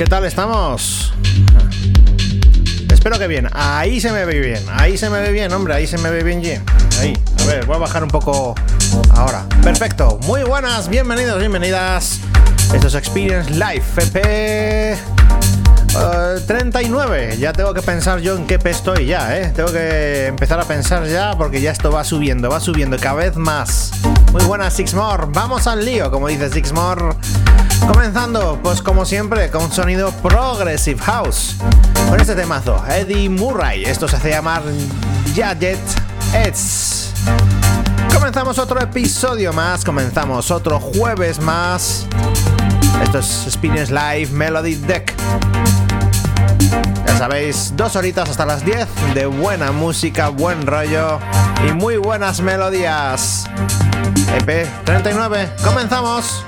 ¿Qué tal estamos? Espero que bien. Ahí se me ve bien. Ahí se me ve bien, hombre. Ahí se me ve bien, bien. Ahí. A ver, voy a bajar un poco ahora. Perfecto. Muy buenas. Bienvenidos, bienvenidas. Esto es Experience Live FP 39. Ya tengo que pensar yo en qué P estoy ya, ¿eh? Tengo que empezar a pensar ya porque ya esto va subiendo, va subiendo cada vez más. Muy buenas, Sixmore. Vamos al lío, como dice Sixmore. Comenzando, pues como siempre, con un sonido Progressive House. Con este temazo, Eddie Murray. Esto se hace llamar Gadget Eds. Comenzamos otro episodio más, comenzamos otro jueves más. Esto es Experience Live Melody Deck. Ya sabéis, dos horitas hasta las 10 de buena música, buen rollo y muy buenas melodías. EP 39, comenzamos.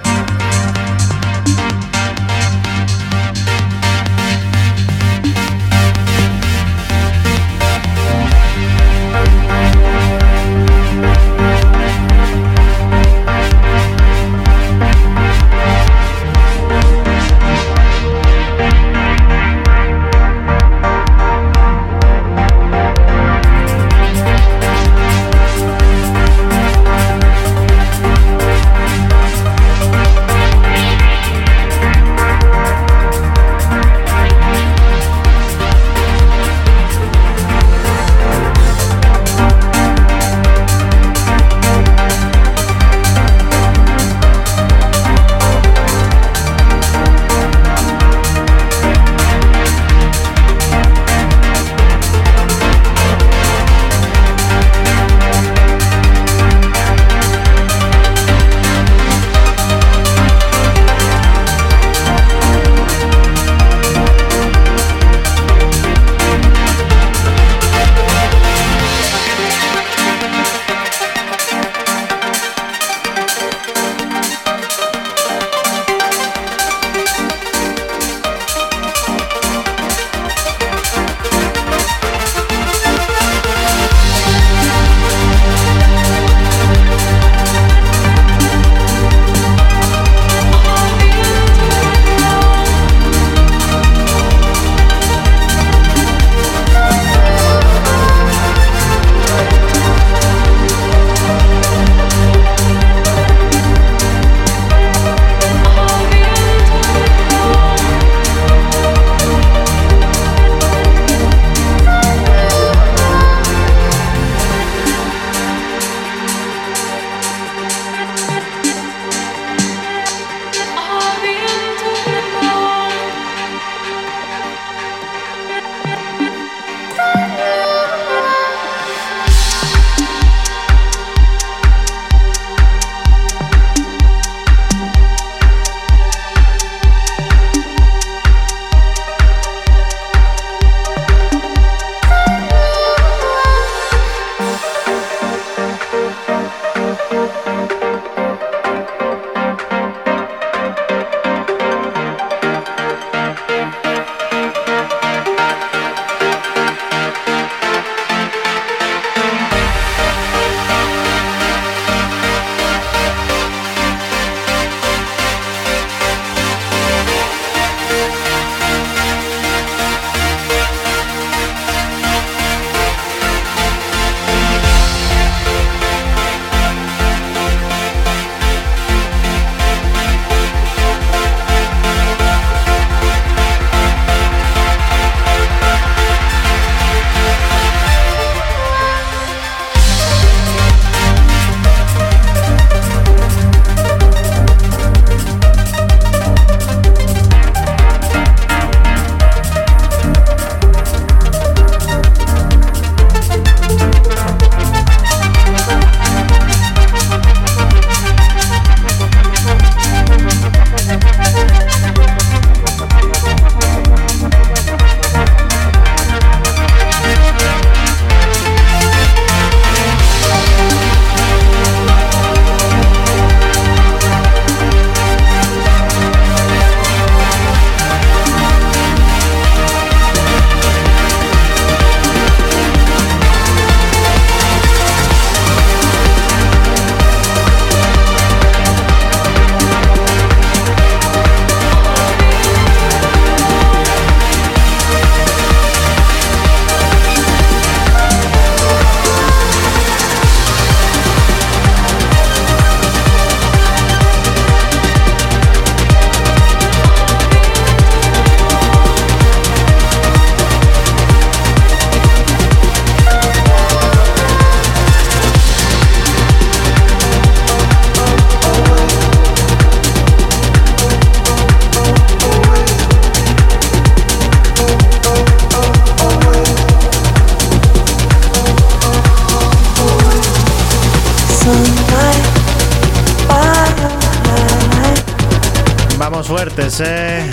Vamos fuertes, eh.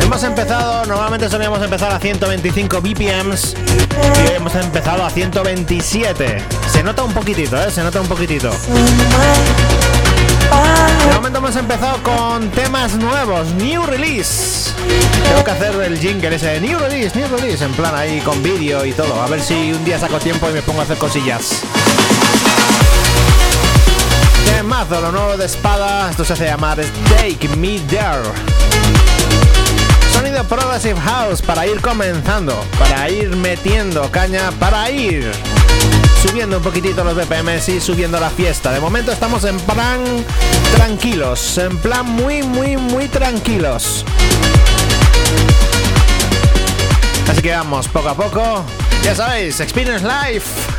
Hemos empezado, normalmente solíamos empezar a 125 BPMs y hemos empezado a 127. Se nota un poquitito, eh, se nota un poquitito. De momento hemos empezado con temas nuevos, new release. Tengo que hacer el jingle ese new release, new release, en plan ahí con vídeo y todo. A ver si un día saco tiempo y me pongo a hacer cosillas. Temazo, lo nuevo de espada. Esto se hace llamar Take Me There. Sonido Progressive House para ir comenzando, para ir metiendo caña, para ir subiendo un poquitito los BPMs y subiendo la fiesta. De momento estamos en plan tranquilos, en plan muy, muy, muy tranquilos. Así que vamos poco a poco. Ya sabéis, Experience Life.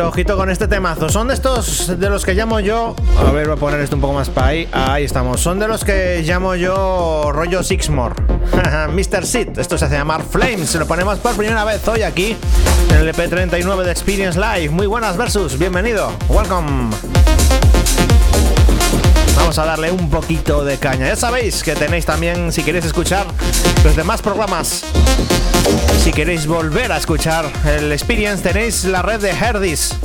Ojito con este temazo. Son de estos de los que llamo yo. A ver, voy a poner esto un poco más para ahí. Ahí estamos. Son de los que llamo yo rollo Sixmore. Mr. Sid. Esto se hace llamar Flames. Se lo ponemos por primera vez hoy aquí en el EP39 de Experience Live. Muy buenas versus. Bienvenido. Welcome. Vamos a darle un poquito de caña. Ya sabéis que tenéis también, si queréis escuchar los demás programas si queréis volver a escuchar el Experience, tenéis la red de Herdis.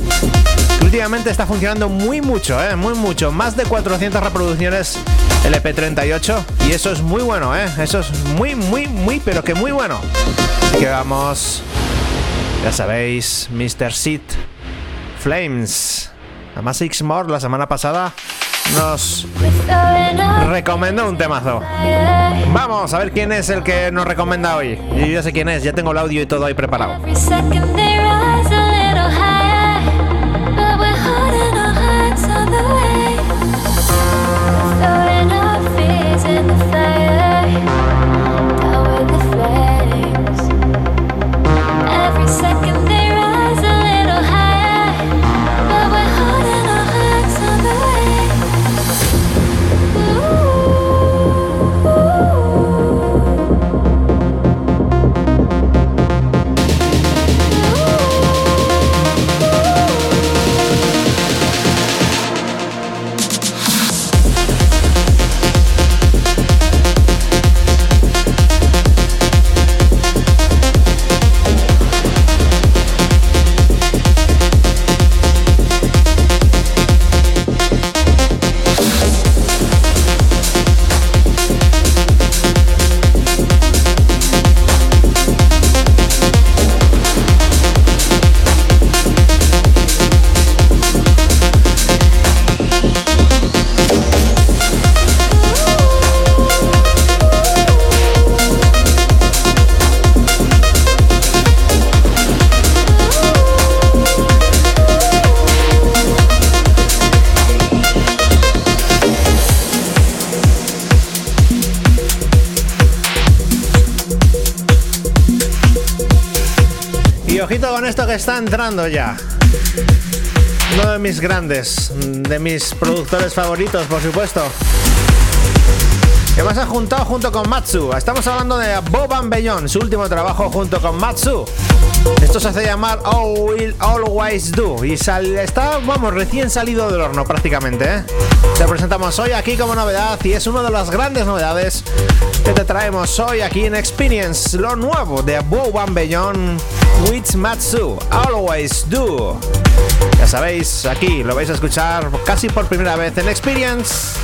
últimamente está funcionando muy mucho, ¿eh? muy mucho. Más de 400 reproducciones LP38. Y eso es muy bueno, ¿eh? Eso es muy, muy, muy, pero que muy bueno. Que vamos. Ya sabéis, Mr. Seed Flames. Además, X-More la semana pasada nos recomendó un temazo. Vamos a ver quién es el que nos recomienda hoy. Yo ya sé quién es, ya tengo el audio y todo ahí preparado. Entrando ya. Uno de mis grandes, de mis productores favoritos, por supuesto. Que más ha juntado junto con Matsu. Estamos hablando de Boban Beyond, su último trabajo junto con Matsu. Esto se hace llamar All Will Always Do. Y está, vamos, recién salido del horno prácticamente. ¿eh? Te presentamos hoy aquí como novedad y es una de las grandes novedades que te traemos hoy aquí en Experience. Lo nuevo de Boban Beyond with Matsu. Always Do. Ya sabéis, aquí lo vais a escuchar casi por primera vez en Experience.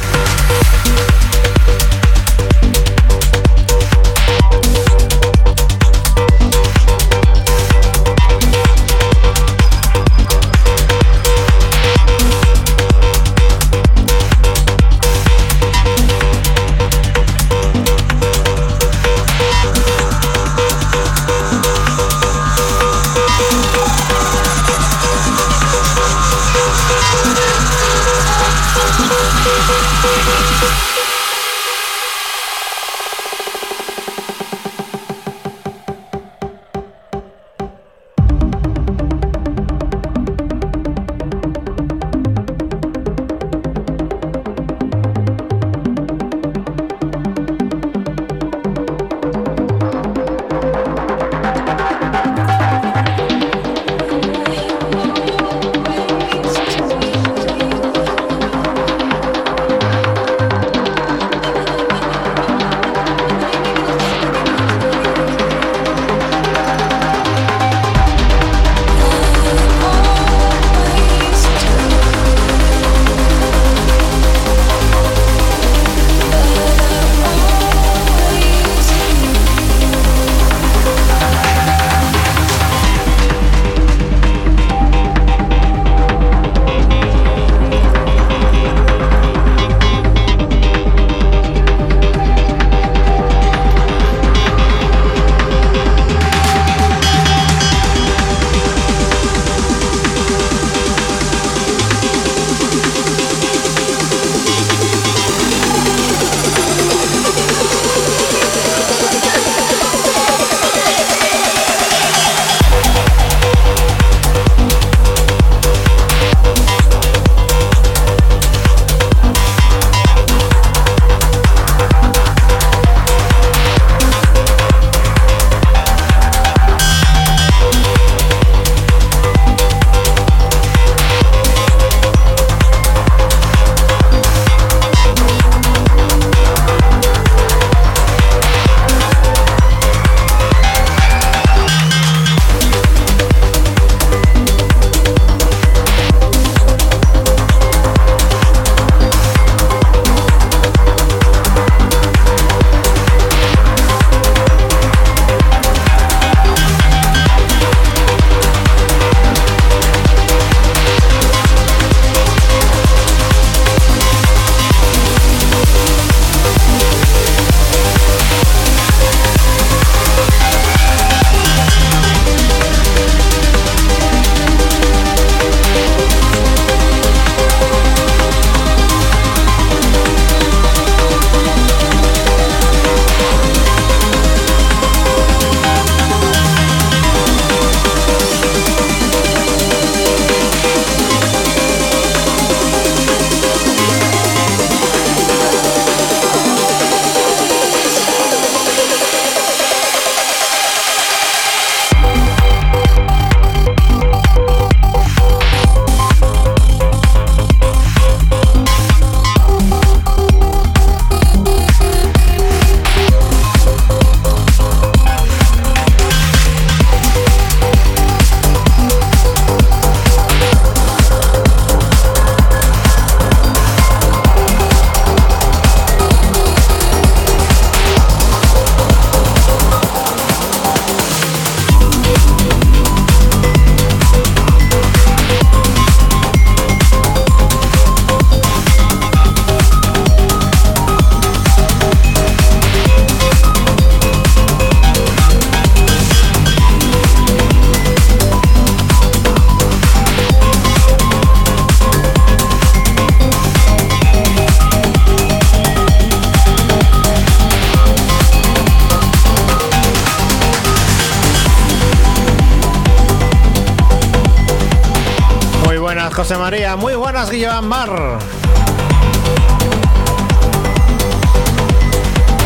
Muy buenas, Guillem Bar.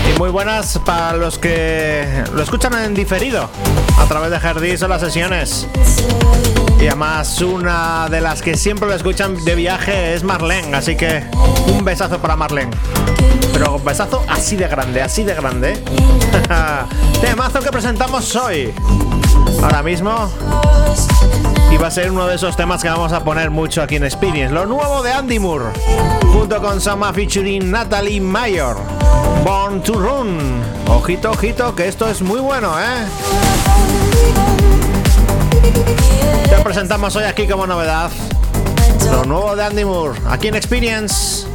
Y muy buenas para los que lo escuchan en diferido a través de Jardís o las sesiones. Y además una de las que siempre lo escuchan de viaje es Marlene, así que un besazo para Marlene. Pero un besazo así de grande, así de grande. Temazo que presentamos hoy. Ahora mismo y va a ser uno de esos temas que vamos a poner mucho aquí en Experience. Lo nuevo de Andy Moore, junto con Sama featuring Natalie Mayor. Born to Run. Ojito, ojito, que esto es muy bueno, ¿eh? Te presentamos hoy aquí como novedad lo nuevo de Andy Moore, aquí en Experience.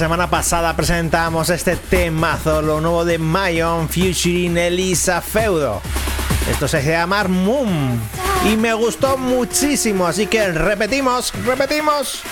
Semana pasada presentamos este temazo, lo nuevo de Mayon featuring Elisa Feudo. Esto se llama Moon y me gustó muchísimo, así que repetimos, repetimos.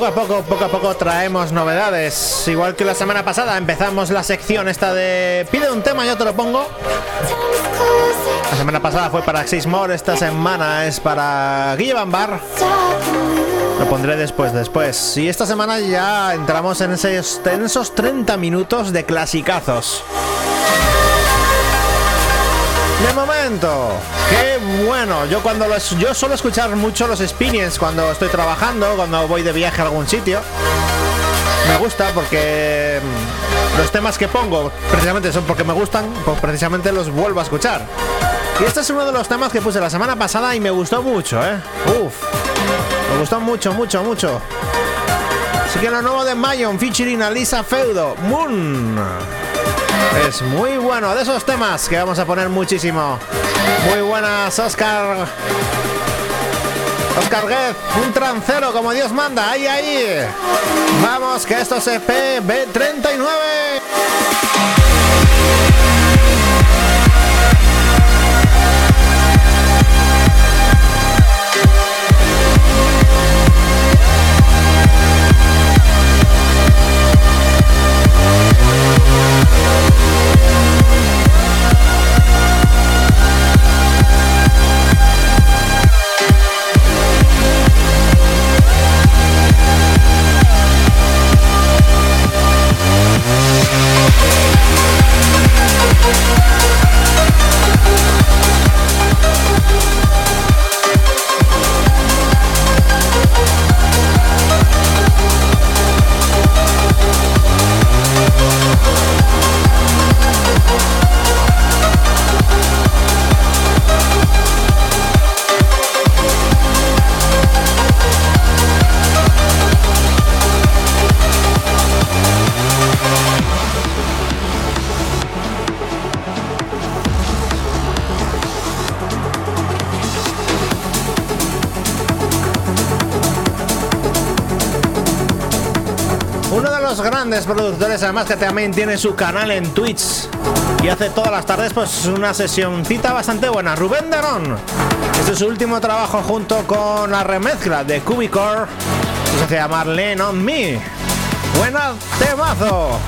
Poco a poco, poco a poco traemos novedades. Igual que la semana pasada empezamos la sección esta de pide un tema, yo te lo pongo. La semana pasada fue para More esta semana es para Guille Bambar. Lo pondré después, después. Y esta semana ya entramos en esos, en esos 30 minutos de clasicazos. De momento, qué bueno. Yo cuando los, yo suelo escuchar mucho los spinings cuando estoy trabajando, cuando voy de viaje a algún sitio. Me gusta porque mm, los temas que pongo precisamente son porque me gustan, pues precisamente los vuelvo a escuchar. Y este es uno de los temas que puse la semana pasada y me gustó mucho, ¿eh? Uf, me gustó mucho, mucho, mucho. Así que lo nuevo de Mayon featuring a Lisa Feudo, Moon. Es muy bueno, de esos temas que vamos a poner muchísimo. Muy buenas, Oscar. Oscar Guez, un trancero como Dios manda. Ahí, ahí. Vamos, que esto es EP B39. Productores, además que también tiene su canal en Twitch y hace todas las tardes pues una sesioncita bastante buena. Rubén Derón, este es su último trabajo junto con la remezcla de Cubicore, se llama Marlene on Me. Temazo.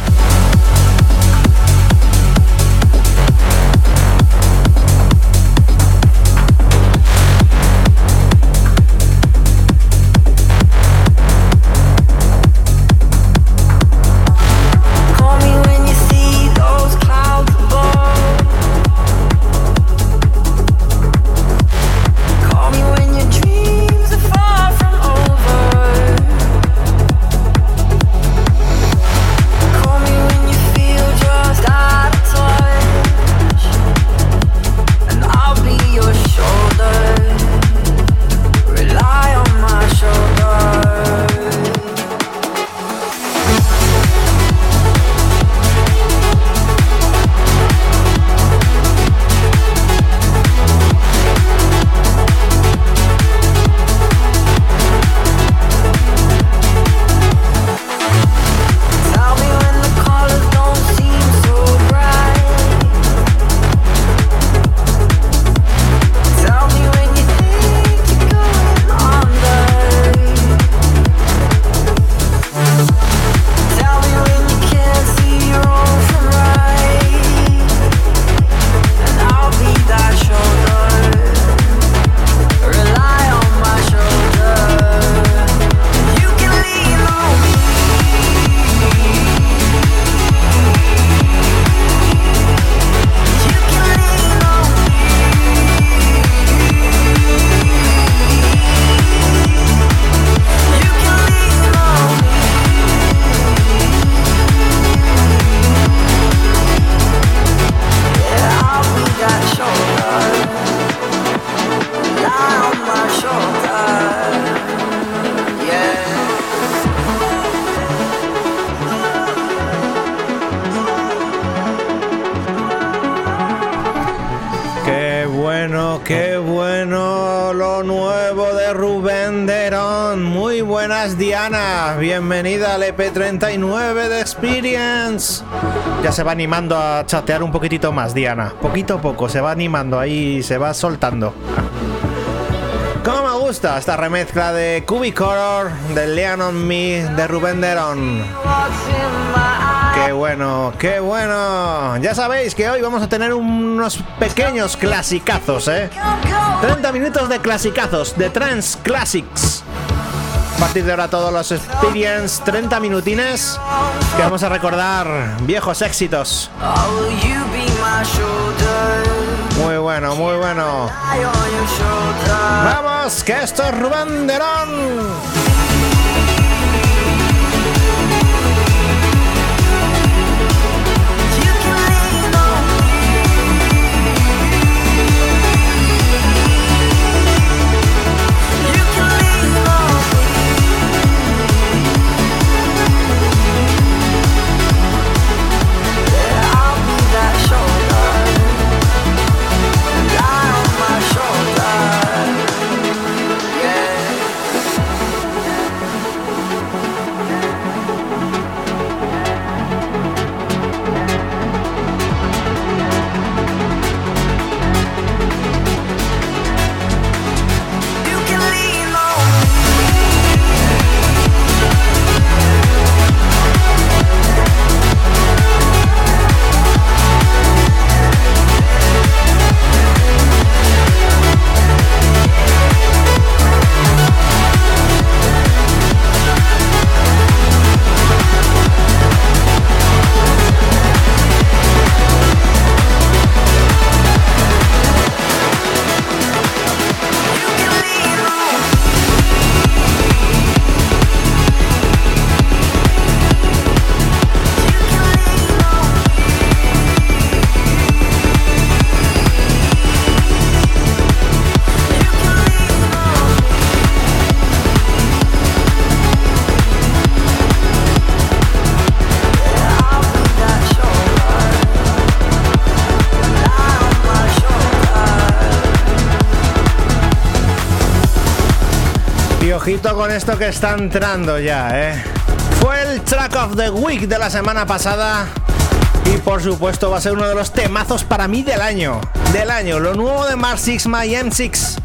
39 de experience. Ya se va animando a chatear un poquitito más, Diana. Poquito a poco, se va animando ahí, se va soltando. Como me gusta esta remezcla de Cubic de Leon Me, de Rubén Deron. Qué bueno, qué bueno. Ya sabéis que hoy vamos a tener unos pequeños clasicazos, ¿eh? 30 minutos de clasicazos, de trans classics. Partir de ahora todos los Experience, 30 minutines que vamos a recordar viejos éxitos. Muy bueno, muy bueno. Vamos, que esto es Rubén Derón. Con esto que está entrando ya, ¿eh? Fue el track of the week de la semana pasada y por supuesto va a ser uno de los temazos para mí del año. Del año, lo nuevo de Mars 6 My M6.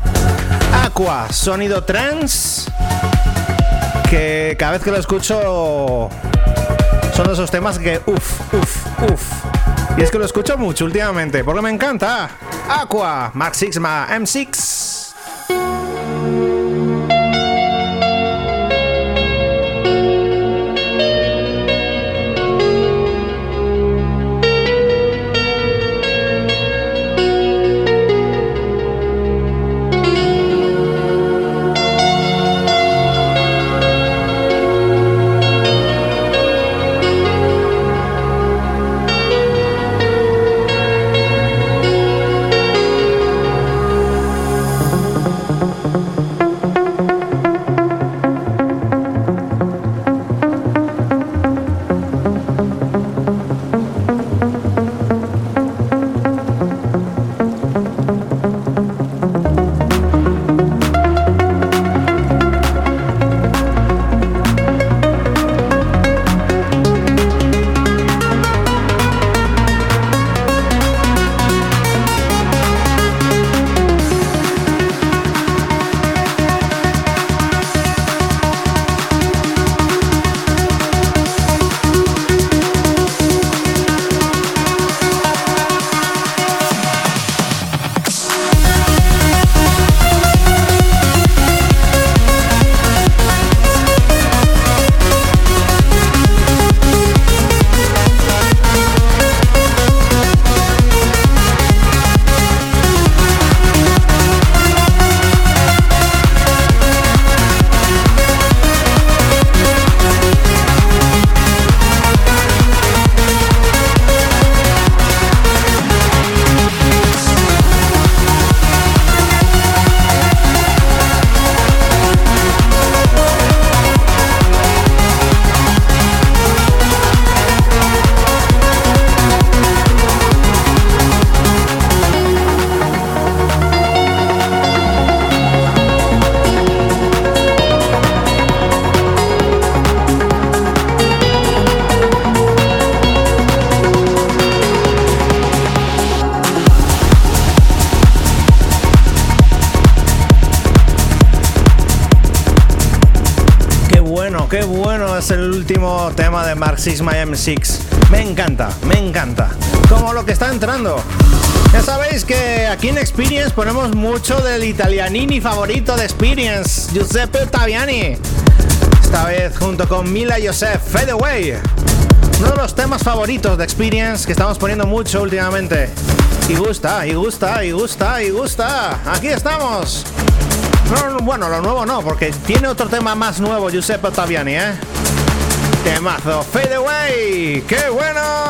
Aqua, sonido trans. Que cada vez que lo escucho son esos temas que uff, uff, uff. Y es que lo escucho mucho últimamente, porque me encanta. Aqua, Max Sigma M6. Experience ponemos mucho del italianini favorito de Experience, Giuseppe Ottaviani. Esta vez junto con Mila Joseph, Fade Away. Uno de los temas favoritos de Experience que estamos poniendo mucho últimamente. Y gusta, y gusta, y gusta, y gusta. Aquí estamos. No, bueno, lo nuevo no, porque tiene otro tema más nuevo, Giuseppe Ottaviani, ¿eh? Temazo, Fade Away. ¡Qué bueno!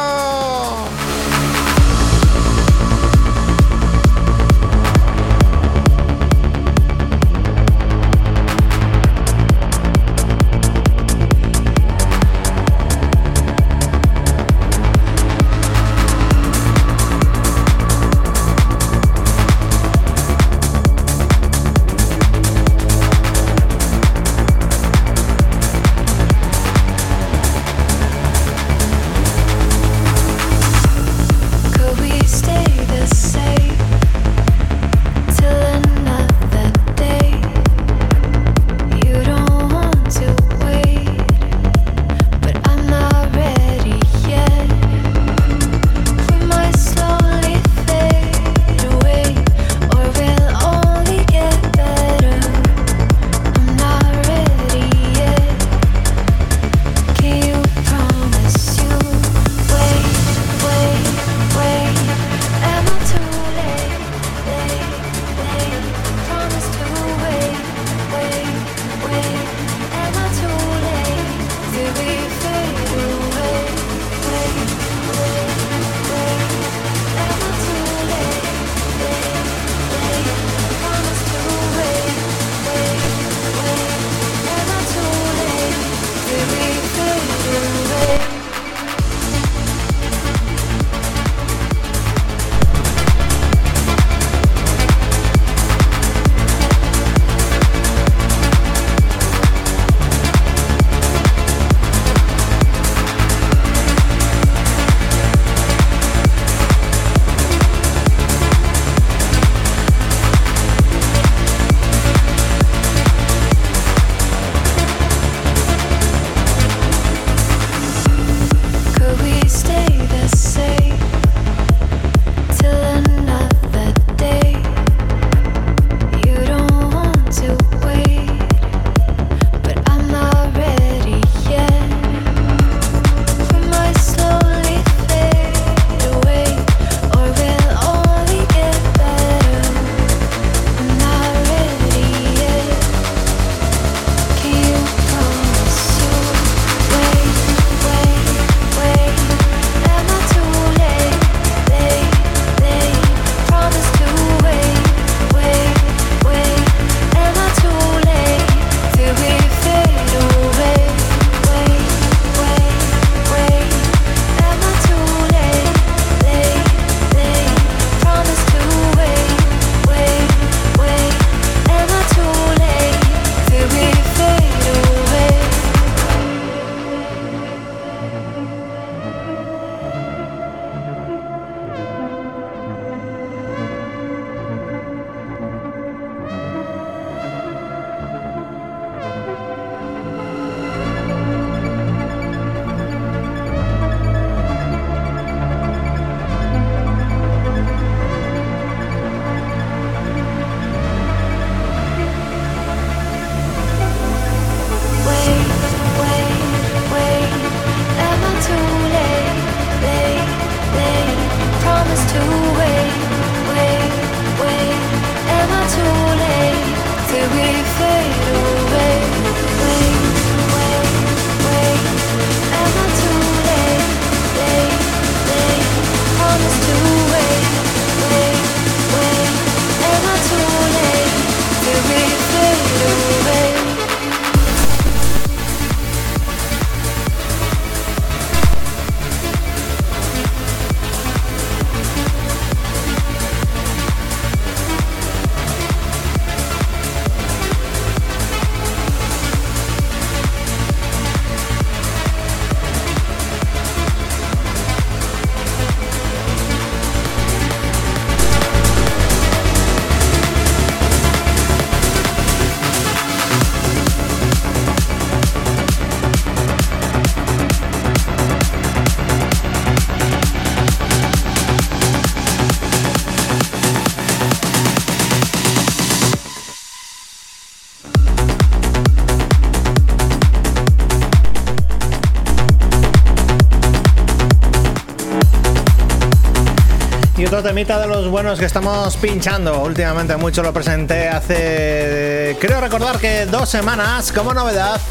Otro temita de los buenos que estamos pinchando. Últimamente mucho lo presenté hace, creo recordar que dos semanas como novedad.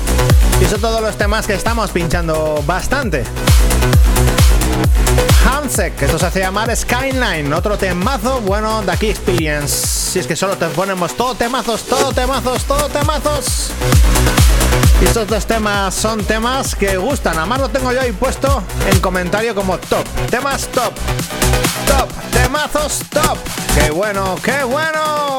Y son todos los temas que estamos pinchando bastante. Hansek, esto se hace llamar Skyline, otro temazo bueno de aquí Experience. Si es que solo te ponemos todo temazos, todo temazos, todo temazos. Y estos dos temas son temas que gustan. Además lo tengo yo ahí puesto en comentario como top. Temas top. Temazos top. ¡Qué bueno! ¡Qué bueno!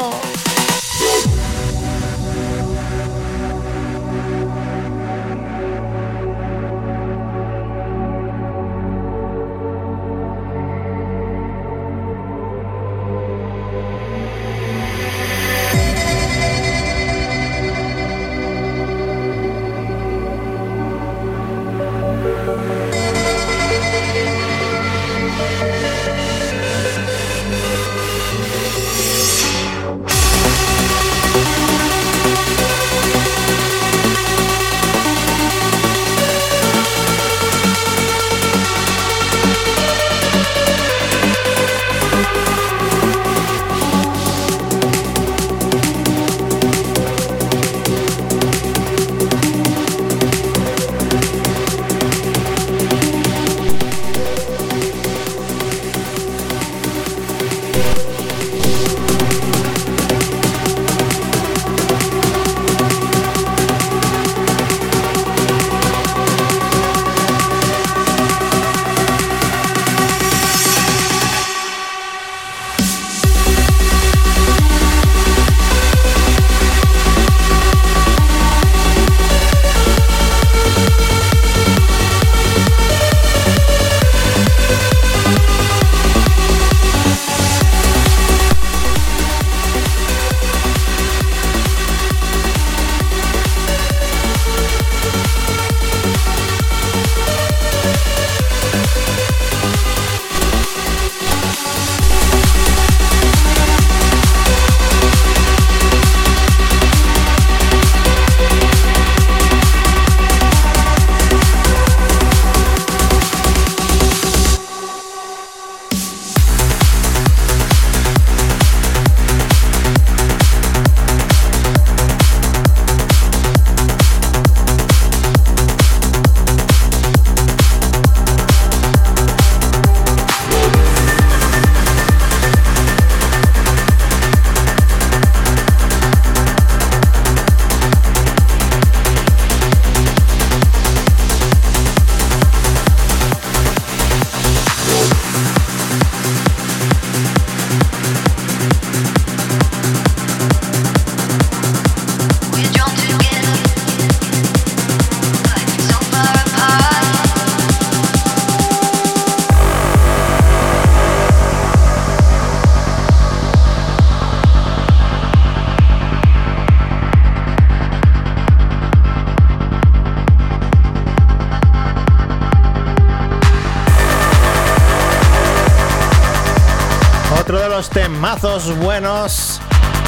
Mazos buenos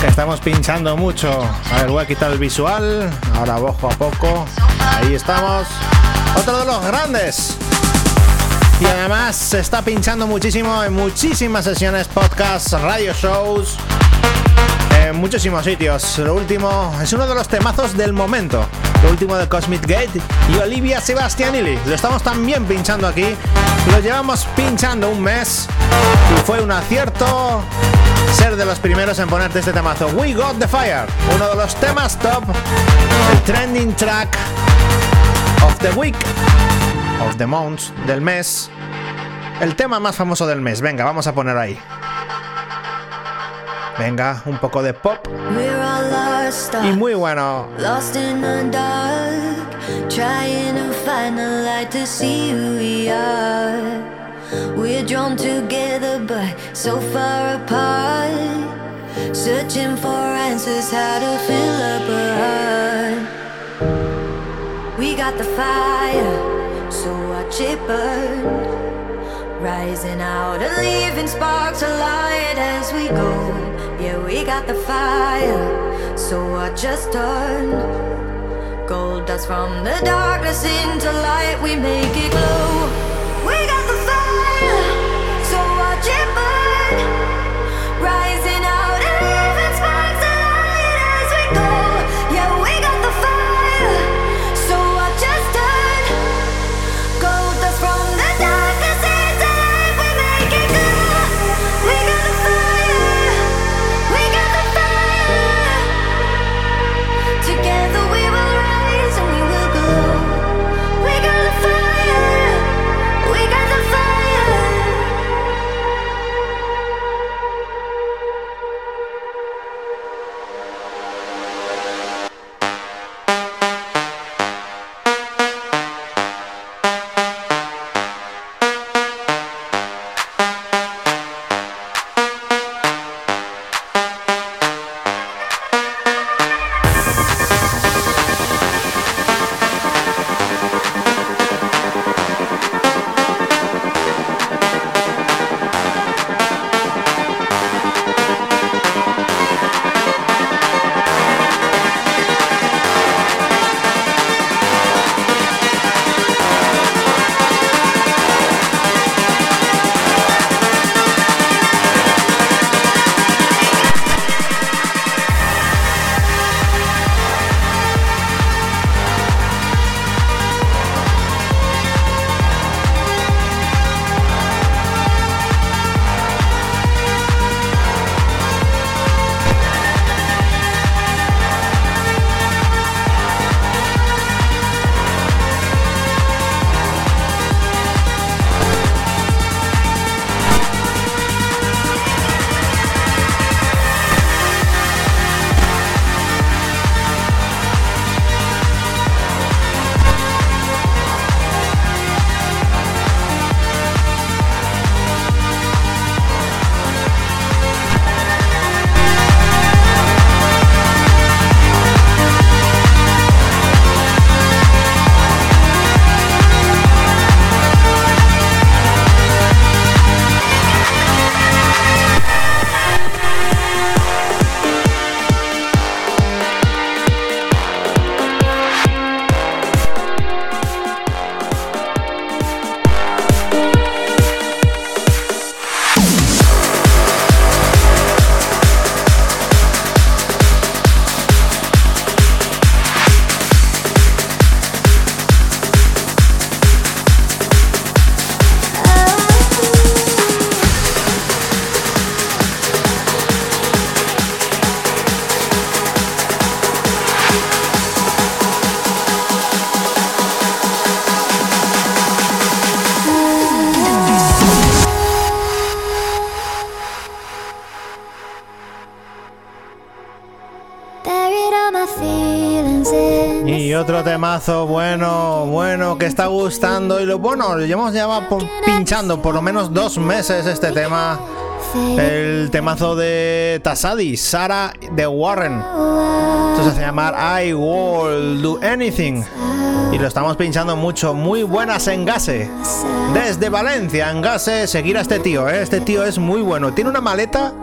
que estamos pinchando mucho. A ver, voy a quitar el visual. Ahora poco a poco. Ahí estamos. Otro de los grandes. Y además se está pinchando muchísimo en muchísimas sesiones, podcasts, radio shows, en muchísimos sitios. Lo último es uno de los temazos del momento. Lo último de Cosmic Gate y Olivia Sebastianilli. Lo estamos también pinchando aquí. Lo llevamos pinchando un mes y fue un acierto ser de los primeros en ponerte este temazo. We Got the Fire, uno de los temas top, el trending track of the week, of the month, del mes, el tema más famoso del mes. Venga, vamos a poner ahí. Venga, un poco de pop. Y muy bueno. Lost in the dark, trying to find the light to see who we are. We're drawn together but so far apart. Searching for answers how to fill up a heart. We got the fire, so watch it burn. Rising out and leaving sparks alight as we go. Yeah, we got the fire, so watch just turn. Gold dust from the darkness into light, we make it glow. Bueno, bueno, que está gustando. Y lo bueno, llevamos ya pinchando por lo menos dos meses este tema. El temazo de Tasadi, Sara de Warren. Esto se hace llamar I Will Do Anything. Y lo estamos pinchando mucho. Muy buenas en Gase. Desde Valencia, en Gase, seguir a este tío. ¿eh? Este tío es muy bueno. Tiene una maleta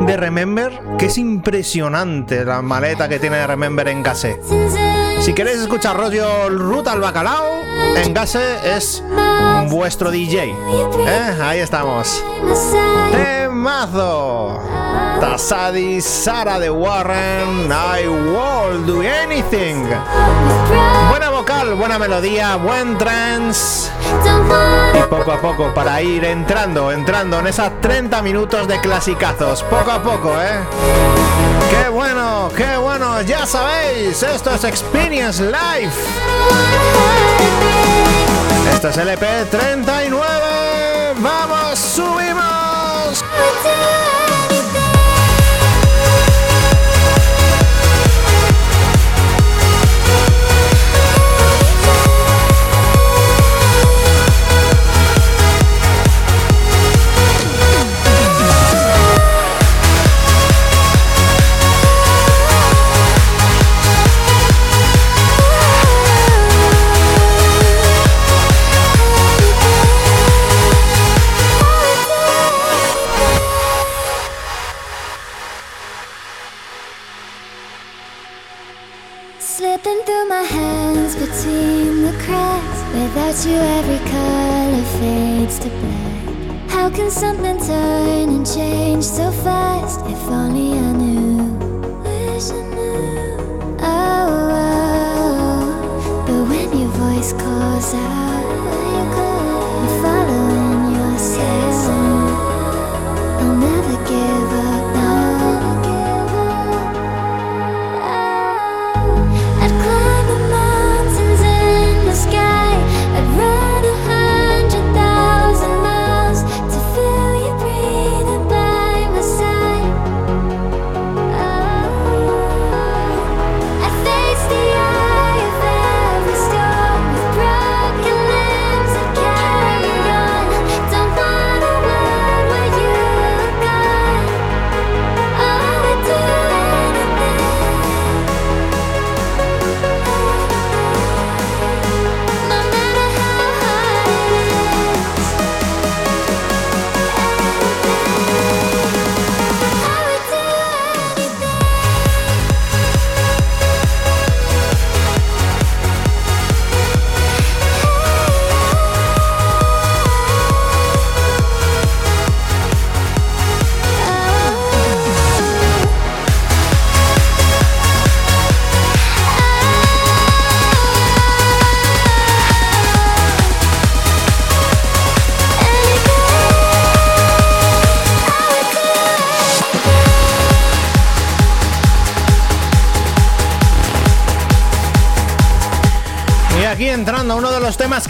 de Remember que es impresionante. La maleta que tiene de Remember en Gase. Si queréis escuchar rollo Ruta al Bacalao, en Gase es vuestro DJ. ¿eh? Ahí estamos. Temazo. Tasadi, Sara de Warren, I will do anything. Buena vocal, buena melodía, buen trance. Y poco a poco para ir entrando, entrando en esas 30 minutos de clasicazos. Poco a poco, ¿eh? ¡Qué bueno! ¡Qué bueno! Ya sabéis, esto es Experience Life. Este es el EP 39. ¡Vamos, subimos! Can something turn and change so fast?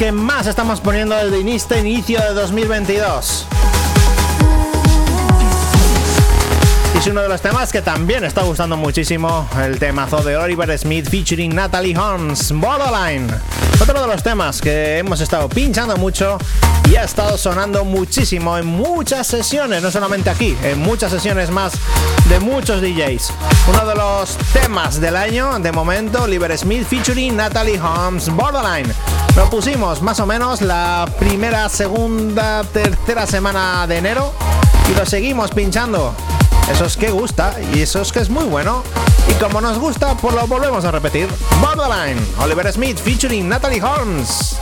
Que más estamos poniendo desde este inicio de 2022. Y es uno de los temas que también está gustando muchísimo, el temazo de Oliver Smith featuring Natalie Holmes, Borderline. Otro de los temas que hemos estado pinchando mucho y ha estado sonando muchísimo en muchas sesiones, no solamente aquí, en muchas sesiones más de muchos DJs. Uno de los temas del año, de momento, Oliver Smith featuring Natalie Holmes, Borderline. Lo pusimos más o menos la primera, segunda, tercera semana de enero y lo seguimos pinchando. Eso es que gusta y eso es que es muy bueno. Y como nos gusta, pues lo volvemos a repetir. Borderline, Oliver Smith featuring Natalie Holmes.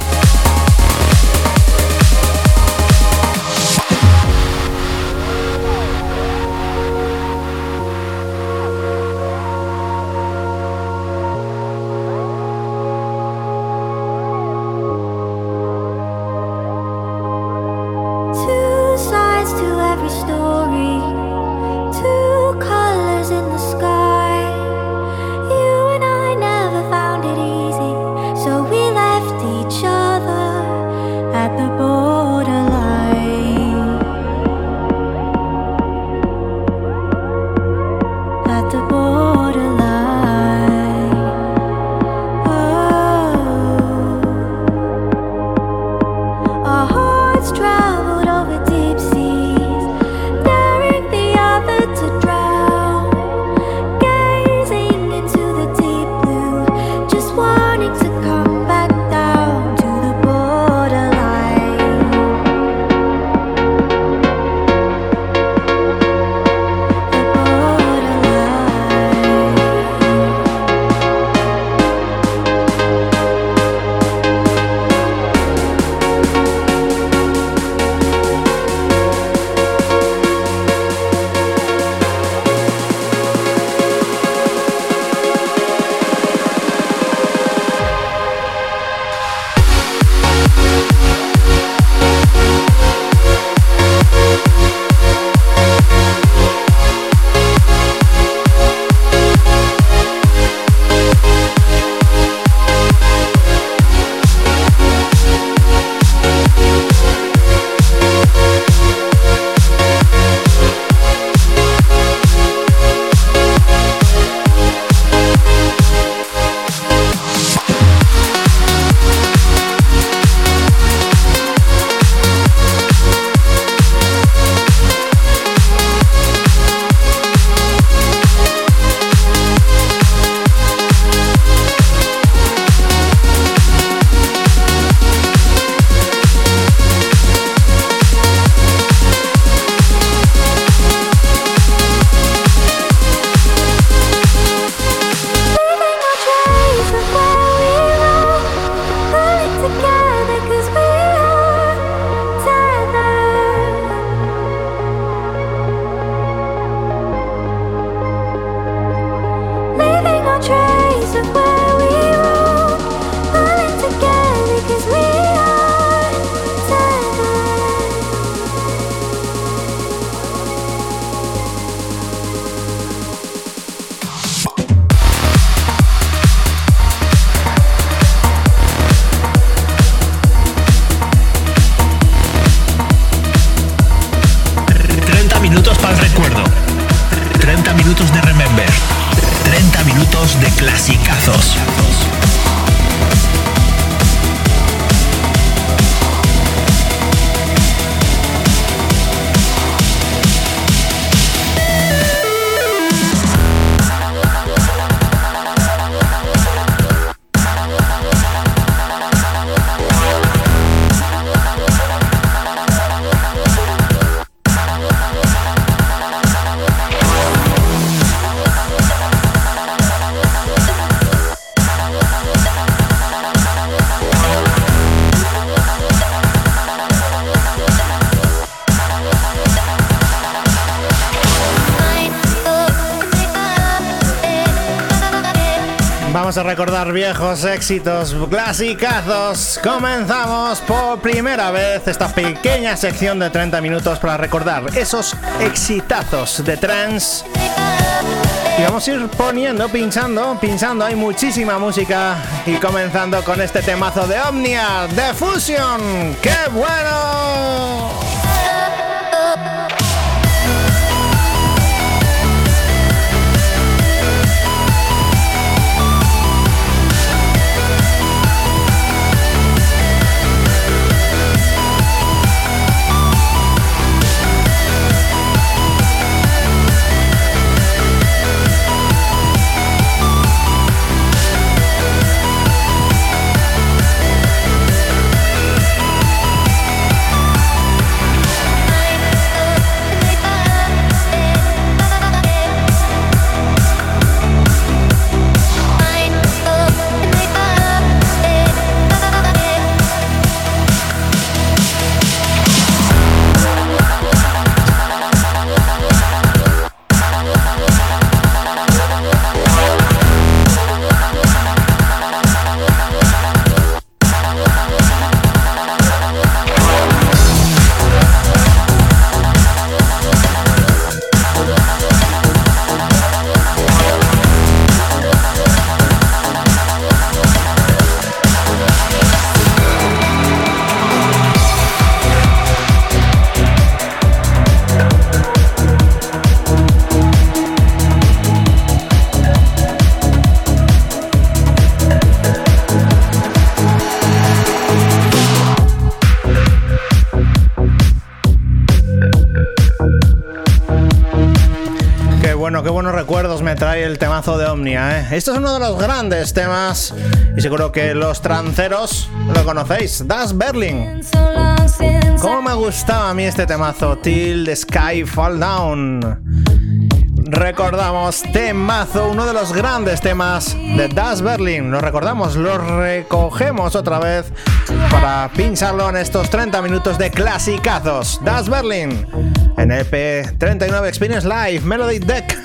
Recordar viejos éxitos, clasicazos. Comenzamos por primera vez esta pequeña sección de 30 minutos para recordar esos exitazos de trance. Y vamos a ir poniendo, pinchando, pinchando. Hay muchísima música. Y comenzando con este temazo de Omnia, de Fusion. ¡Qué bueno! Trae el temazo de Omnia. ¿eh? Esto es uno de los grandes temas y seguro que los tranceros lo conocéis. Das Berlin. ¿Cómo me gustaba a mí este temazo? Till the Sky Fall Down. Recordamos temazo, uno de los grandes temas de Das Berlin. Lo recordamos, lo recogemos otra vez para pincharlo en estos 30 minutos de clasicazos. Das Berlin en EP 39 Experience Live Melody Deck.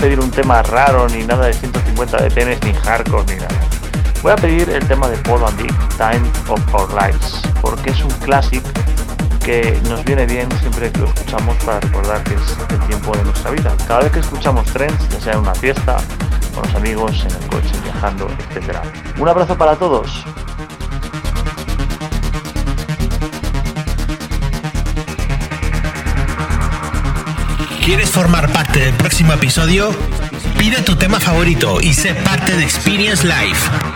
Pedir un tema raro ni nada de 150 BPM ni hardcore ni nada. Voy a pedir el tema de Paul Van Dyk, Time of Our Lives, porque es un clásico que nos viene bien siempre que lo escuchamos para recordar que es el tiempo de nuestra vida. Cada vez que escuchamos trends, ya sea en una fiesta, con los amigos, en el coche, viajando, etc. Un abrazo para todos. ¿Quieres formar parte del próximo episodio? Pide tu tema favorito y sé parte de Experience Live.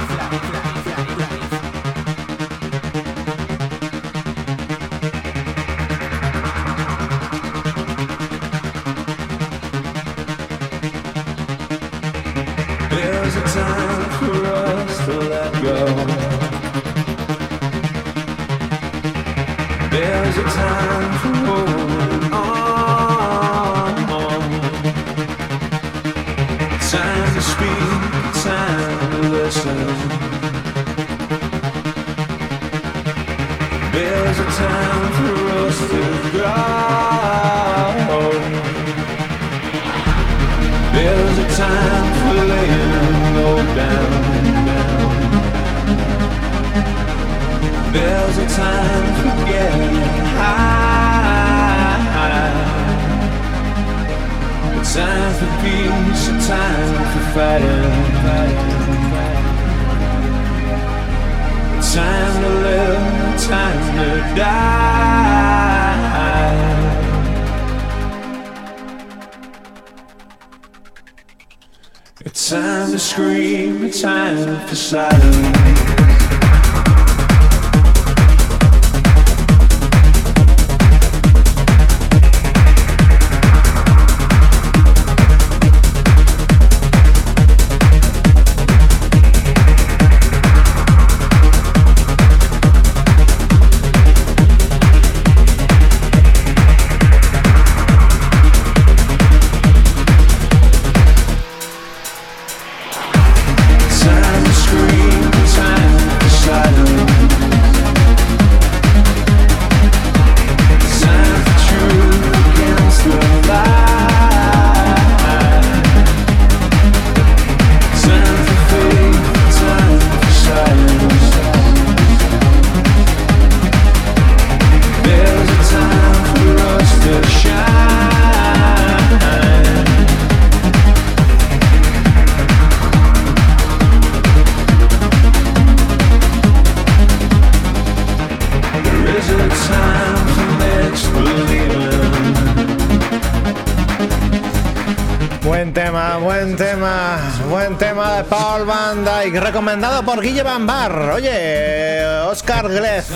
Recomendado por Guille Bambar. Oye, Oscar Glez.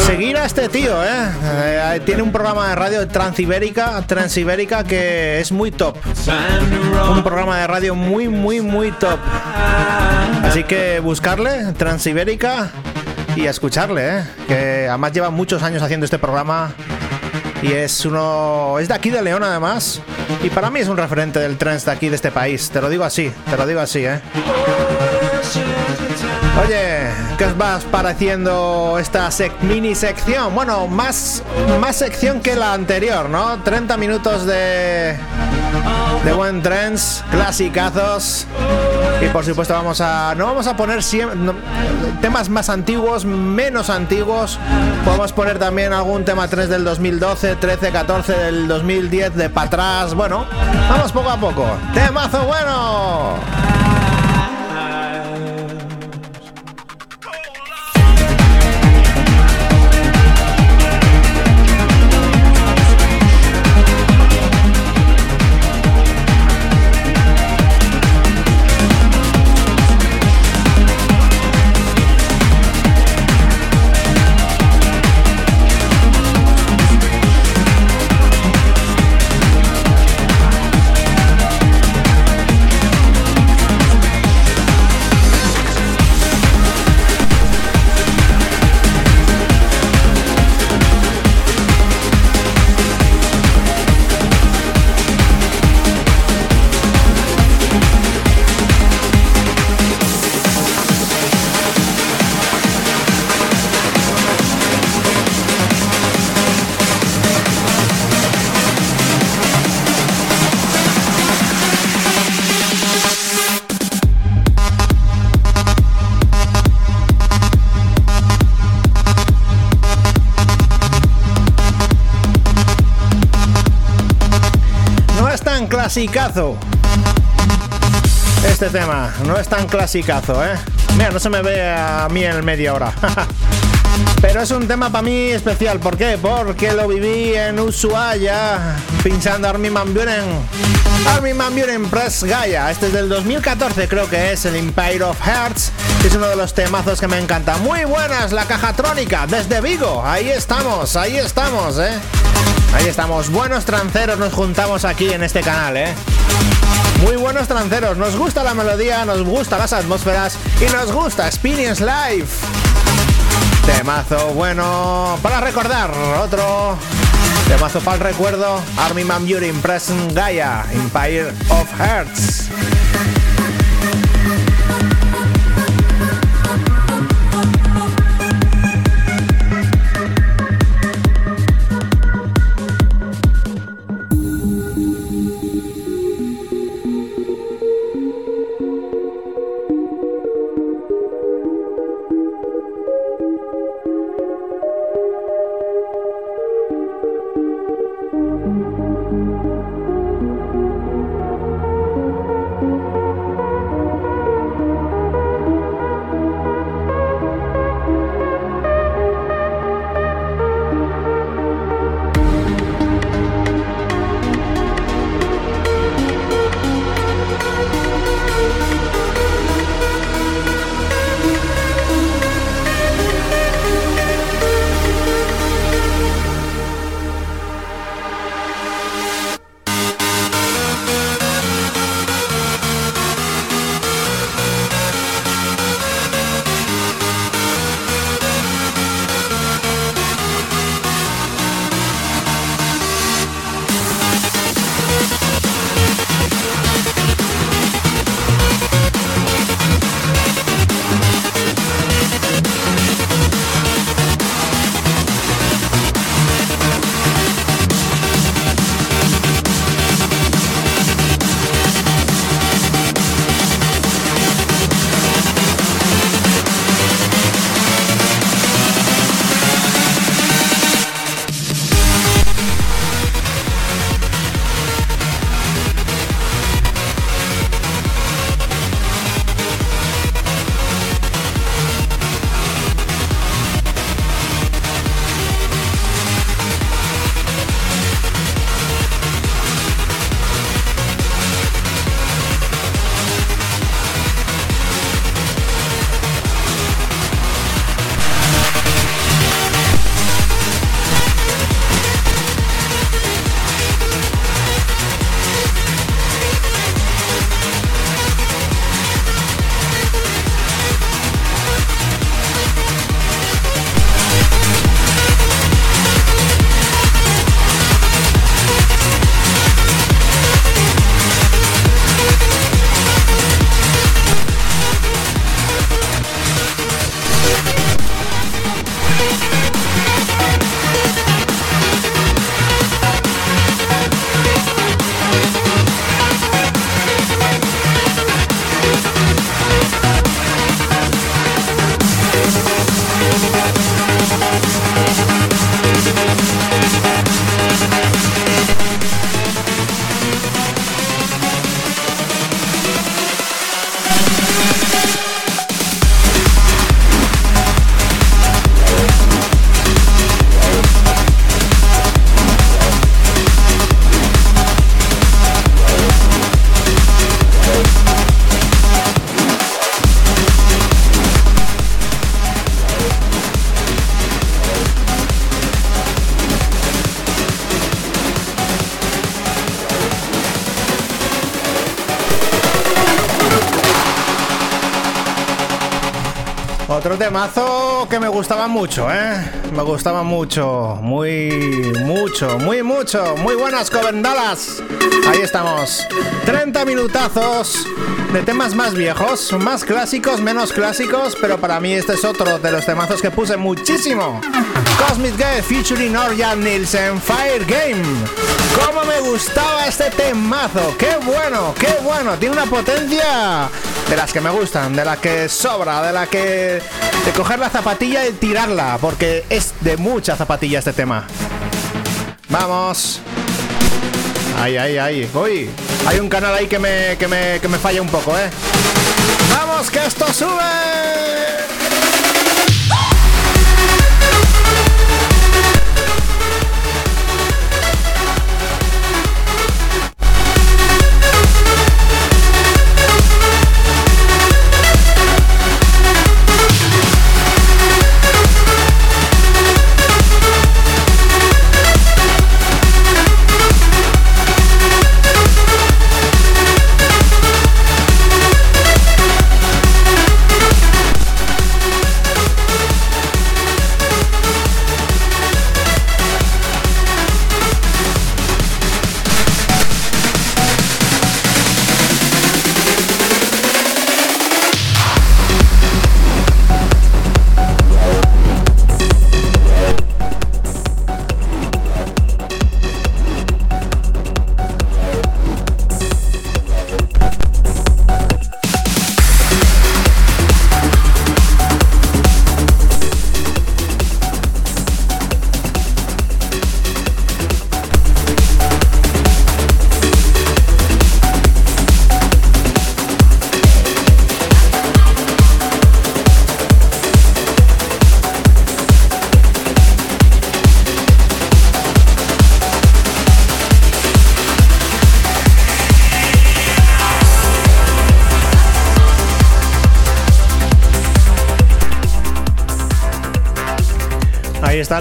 Seguir a este tío, ¿eh? ¿eh? Tiene un programa de radio transibérica, transibérica que es muy top. Un programa de radio muy, muy, muy top. Así que buscarle, transibérica, y escucharle, ¿eh? Que además lleva muchos años haciendo este programa. Y es uno. Es de aquí de León, además. Y para mí es un referente del trance de aquí, de este país. Te lo digo así, te lo digo así, ¿eh? Oye, ¿qué os va pareciendo esta mini sección? Bueno, más, más sección que la anterior, ¿no? 30 minutos de, de buen trends, clasicazos. Y por supuesto vamos a no vamos a poner temas más antiguos, menos antiguos. Podemos poner también algún tema 3 del 2012, 13, 14 del 2010 de para atrás. Bueno, vamos poco a poco. Temazo bueno. Clasicazo. Este tema no es tan clasicazo, ¿eh? Mira, no se me ve a mí en media hora. Pero es un tema para mí especial. ¿Por qué? Porque lo viví en Ushuaia, pinchando Armin Van Buren. Armin Van Buren Press Gaia. Este es del 2014, creo que es el Empire of Hearts. Es uno de los temazos que me encanta. Muy buenas, la caja trónica desde Vigo. Ahí estamos, ahí estamos, ¿eh? Ahí estamos. Buenos tranceros nos juntamos aquí en este canal, ¿eh? Muy buenos tranceros. Nos gusta la melodía, nos gusta las atmósferas y nos gusta Experience Live. Temazo bueno para recordar. Otro temazo para el recuerdo. Army Man Beauty Present Gaia, Empire of Hearts. Mucho, ¿eh? Me gustaba mucho, muy, mucho, muy, mucho. Muy buenas, covendalas. Ahí estamos. 30 minutazos de temas más viejos, más clásicos, menos clásicos, pero para mí este es otro de los temazos que puse muchísimo. Cosmic Gate featuring Orjan Nielsen Fire Game. ¿Cómo me gustaba este temazo? ¡Qué bueno, qué bueno! Tiene una potencia de las que me gustan, de las que sobra, de la que... de coger la zapatilla y tirarla, porque es de mucha zapatilla este tema. Vamos. Ay, ay, ay. Uy, hay un canal ahí que me, que me, que me falla un poco, ¿eh? ¡Vamos, que esto sube!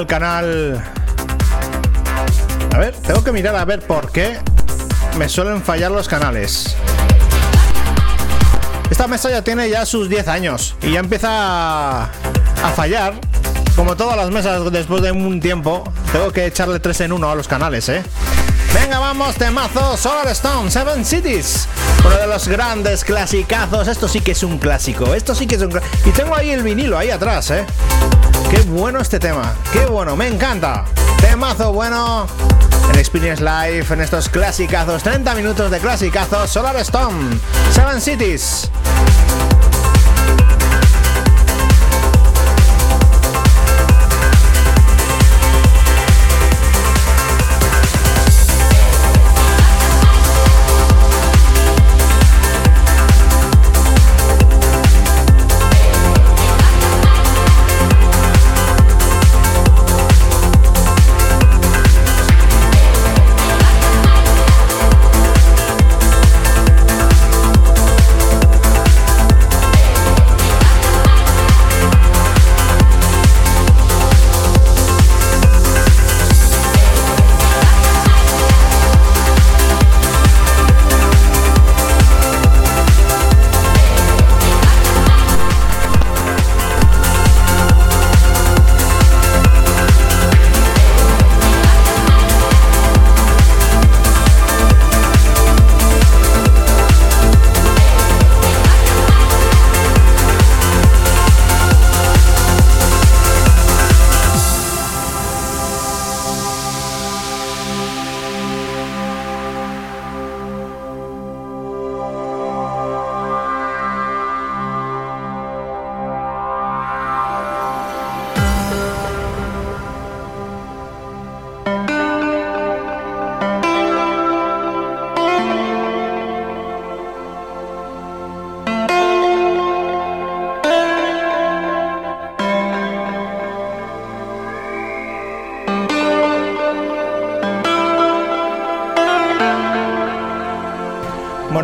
El canal. A ver, tengo que mirar a ver por qué me suelen fallar los canales. Esta mesa ya tiene ya sus 10 años y ya empieza a fallar. Como todas las mesas después de un tiempo, tengo que echarle 3 en 1 a los canales, ¿eh? Venga, vamos, temazo Solar Stone, Seven Cities. Uno de los grandes clasicazos. Esto sí que es un clásico. Esto sí que es un Y tengo ahí el vinilo ahí atrás, ¿eh? Qué bueno este tema, qué bueno, me encanta. Temazo bueno en Experience Live en estos clasicazos, 30 minutos de clasicazos, Solar Stone, Seven Cities.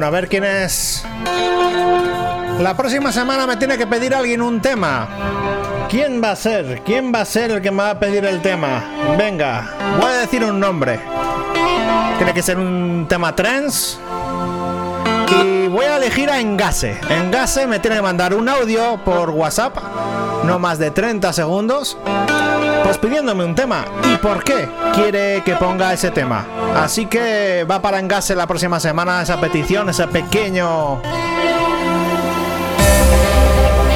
A ver quién es. La próxima semana me tiene que pedir alguien un tema. ¿Quién va a ser? ¿Quién va a ser el que me va a pedir el tema? Venga, voy a decir un nombre. Tiene que ser un tema trans. Y voy a elegir a Engase. Engase me tiene que mandar un audio por WhatsApp, no más de 30 segundos, pues pidiéndome un tema. ¿Y por qué quiere que ponga ese tema? Así que va para Engase la próxima semana esa petición, ese pequeño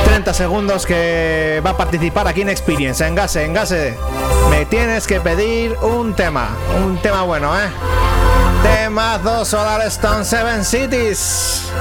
30 segundos que va a participar aquí en Experience. Engase, Engase, me tienes que pedir un tema, un tema bueno, ¿eh? Temazo Solar Stone Seven Cities.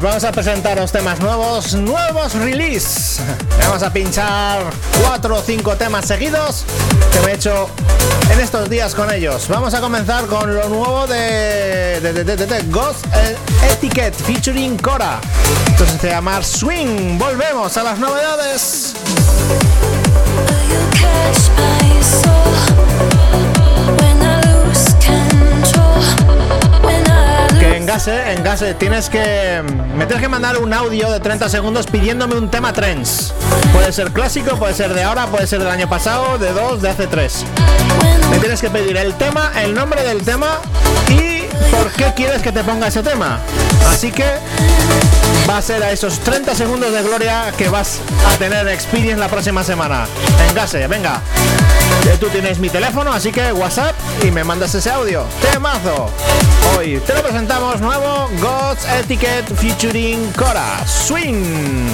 Vamos a presentaros temas nuevos, nuevos release. Vamos a pinchar cuatro o cinco temas seguidos que me he hecho en estos días con ellos. Vamos a comenzar con lo nuevo de, de, Ghost Etiquette featuring Cora. Entonces se llama Swing. Volvemos a las novedades. En Gase, en Gase tienes que me tienes que mandar un audio de 30 segundos pidiéndome un tema trends. Puede ser clásico, puede ser de ahora, puede ser del año pasado, de dos, de hace tres. Me tienes que pedir el tema, el nombre del tema y por qué quieres que te ponga ese tema. Así que va a ser a esos 30 segundos de gloria que vas a tener Experience la próxima semana. En Gase, venga. Tú tienes mi teléfono, así que WhatsApp y me mandas ese audio. Temazo. Hoy te lo presentamos nuevo God's Etiquette featuring Cora Swing.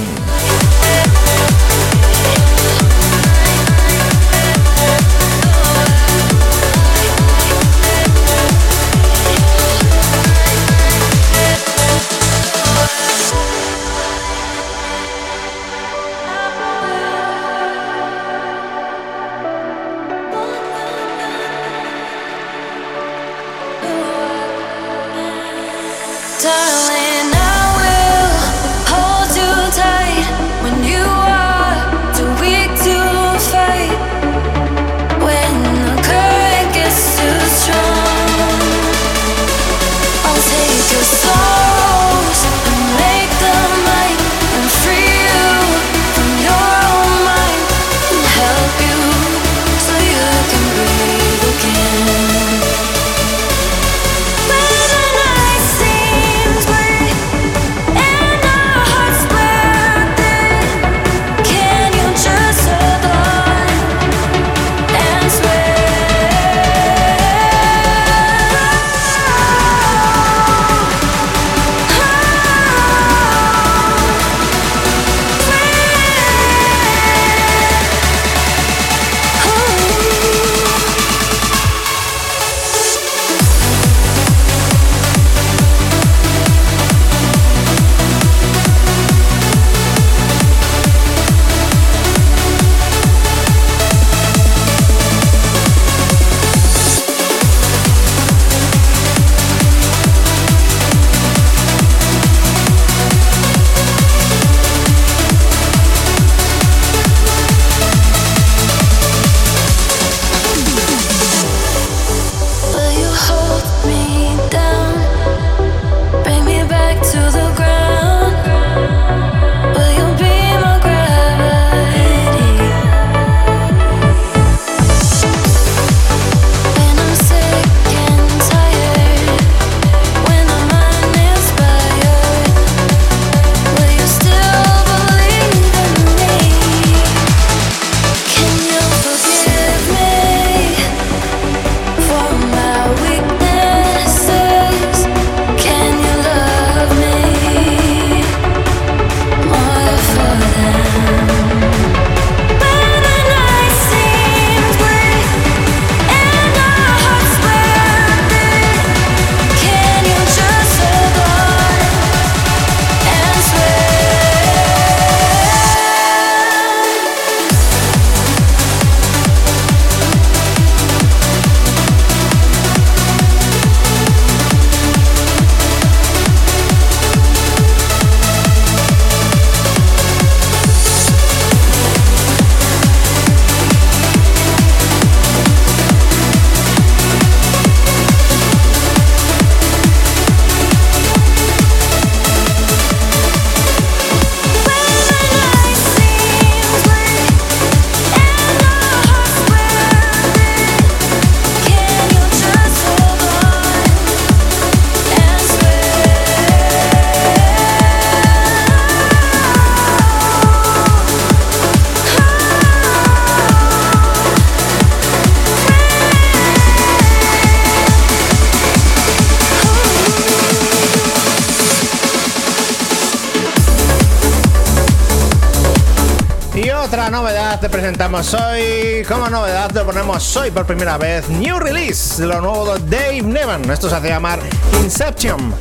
Presentamos hoy. Como novedad te ponemos hoy por primera vez New Release, lo nuevo de Dave Nevan. Esto se hace llamar Inception.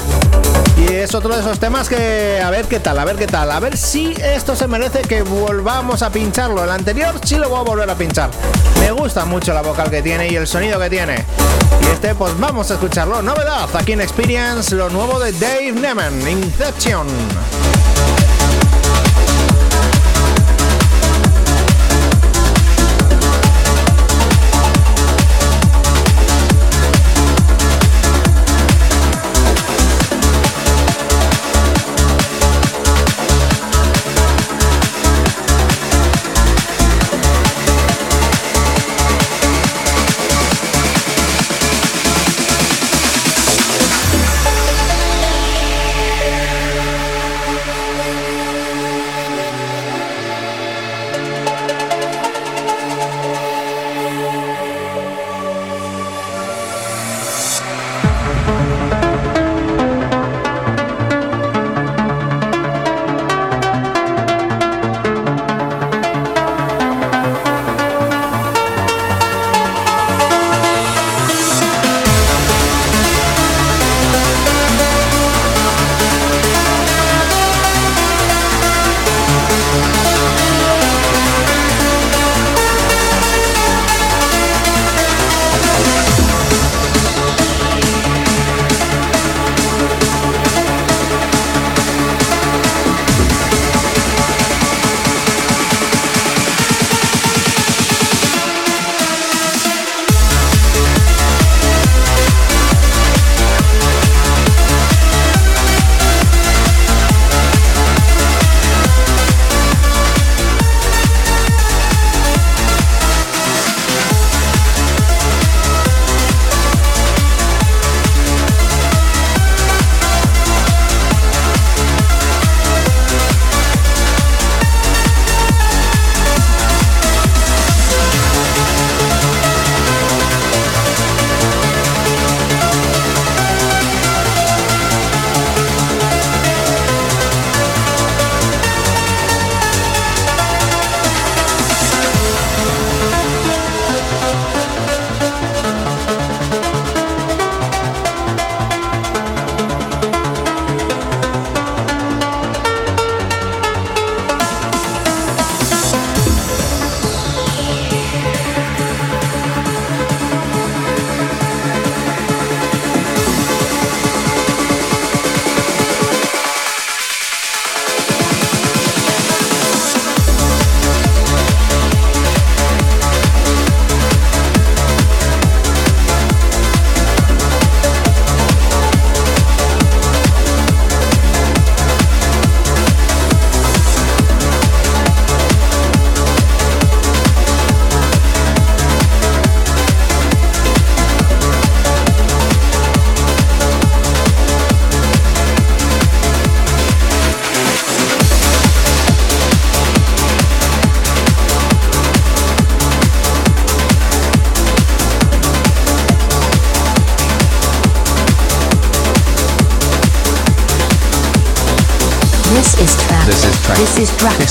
Y es otro de esos temas que a ver qué tal, a ver qué tal, a ver si esto se merece que volvamos a pincharlo. El anterior sí lo voy a volver a pinchar. Me gusta mucho la vocal que tiene y el sonido que tiene. Y este pues vamos a escucharlo. Novedad aquí en Experience, lo nuevo de Dave Neman, Inception.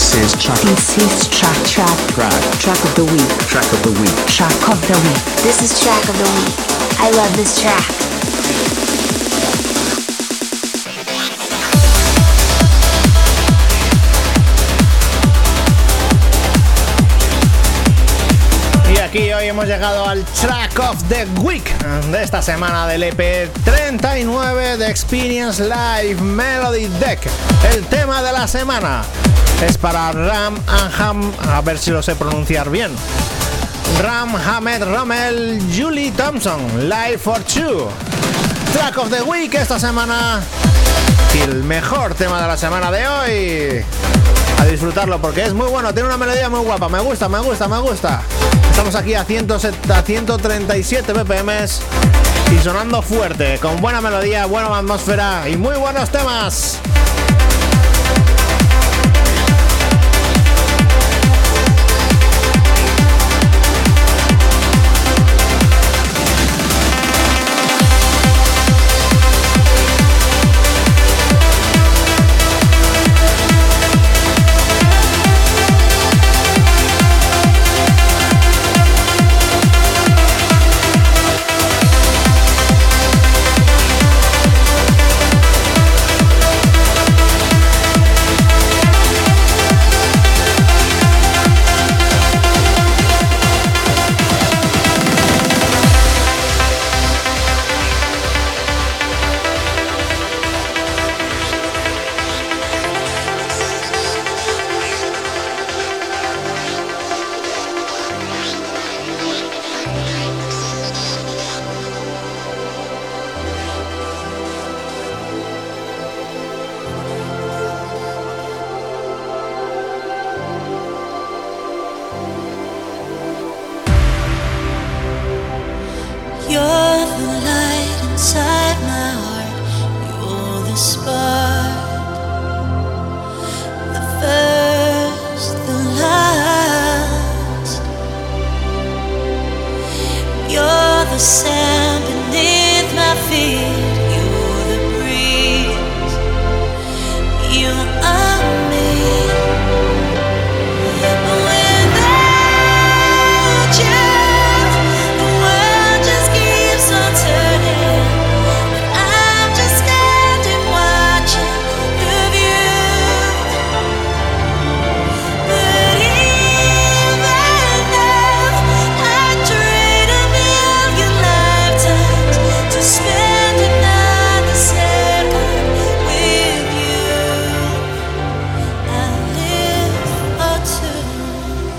This is track. This is track. This is track. Track. Track. Track of the week. Track of the week. Track of the week. This is track of the week. I love this track. aquí hoy hemos llegado al Track of the Week de esta semana del EP 39 de Experience Live Melody Deck. El tema de la semana es para Ram Anham, a ver si lo sé pronunciar bien. Ram Hamed Rommel Julie Thompson, Live for Two. Track of the Week esta semana. Y el mejor tema de la semana de hoy. A disfrutarlo porque es muy bueno, tiene una melodía muy guapa. Me gusta, me gusta, me gusta. Estamos aquí a, 137 BPM y sonando fuerte, con buena melodía, buena atmósfera y muy buenos temas.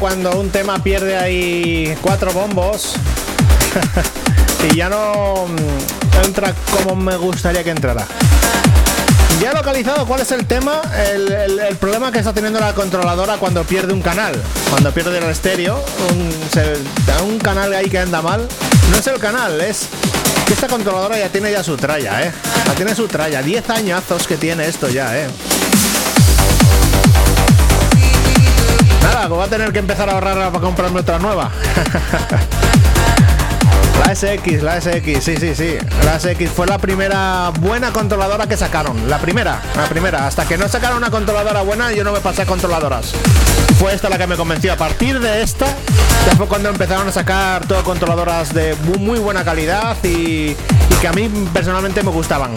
Cuando un tema pierde ahí cuatro bombos y ya no mm, entra como me gustaría que entrara. Ya localizado cuál es el tema, el, problema que está teniendo la controladora cuando pierde un canal, cuando pierde el estéreo, un, un canal ahí que anda mal. No es el canal, es que esta controladora ya tiene ya su tralla, ¿eh? Ya tiene su tralla, 10 añazos que tiene esto ya, ¿eh? Voy a tener que empezar a ahorrar para comprarme otra nueva. La SX, la SX, sí, sí, sí. La SX fue la primera buena controladora que sacaron. La primera, la primera. Hasta que no sacaron una controladora buena, yo no me pasé a controladoras. Fue esta la que me convenció. A partir de esta, ya fue cuando empezaron a sacar todo controladoras de muy buena calidad y que a mí personalmente me gustaban.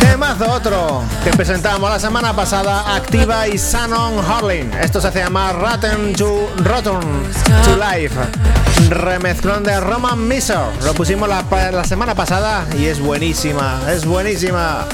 Temazo otro que presentamos la semana pasada, Activa y Shannon Harling. Esto se hace llamar Rotten to Rotten to Life. Remezclón de Roman Miser. Lo pusimos la, la semana pasada y es buenísima, es buenísima.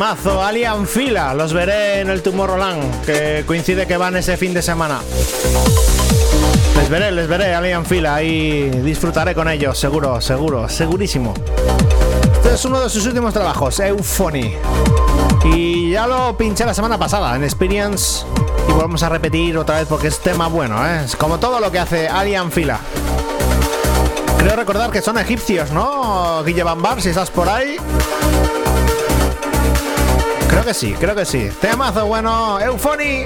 Temazo, Alien Fila. Los veré en el Tomorrowland, que coincide que van ese fin de semana. Les veré, les veré, Alien Fila, y disfrutaré con ellos, seguro, seguro, segurísimo. Este es uno de sus últimos trabajos, Euphony. Y ya lo pinché la semana pasada en Experience. Y volvemos a repetir otra vez porque es tema bueno, ¿eh? Es como todo lo que hace Alien Fila. Creo recordar que son egipcios, ¿no? Guille Bambar, si estás por ahí. Creo que sí, creo que sí. Temazo bueno, Euphony.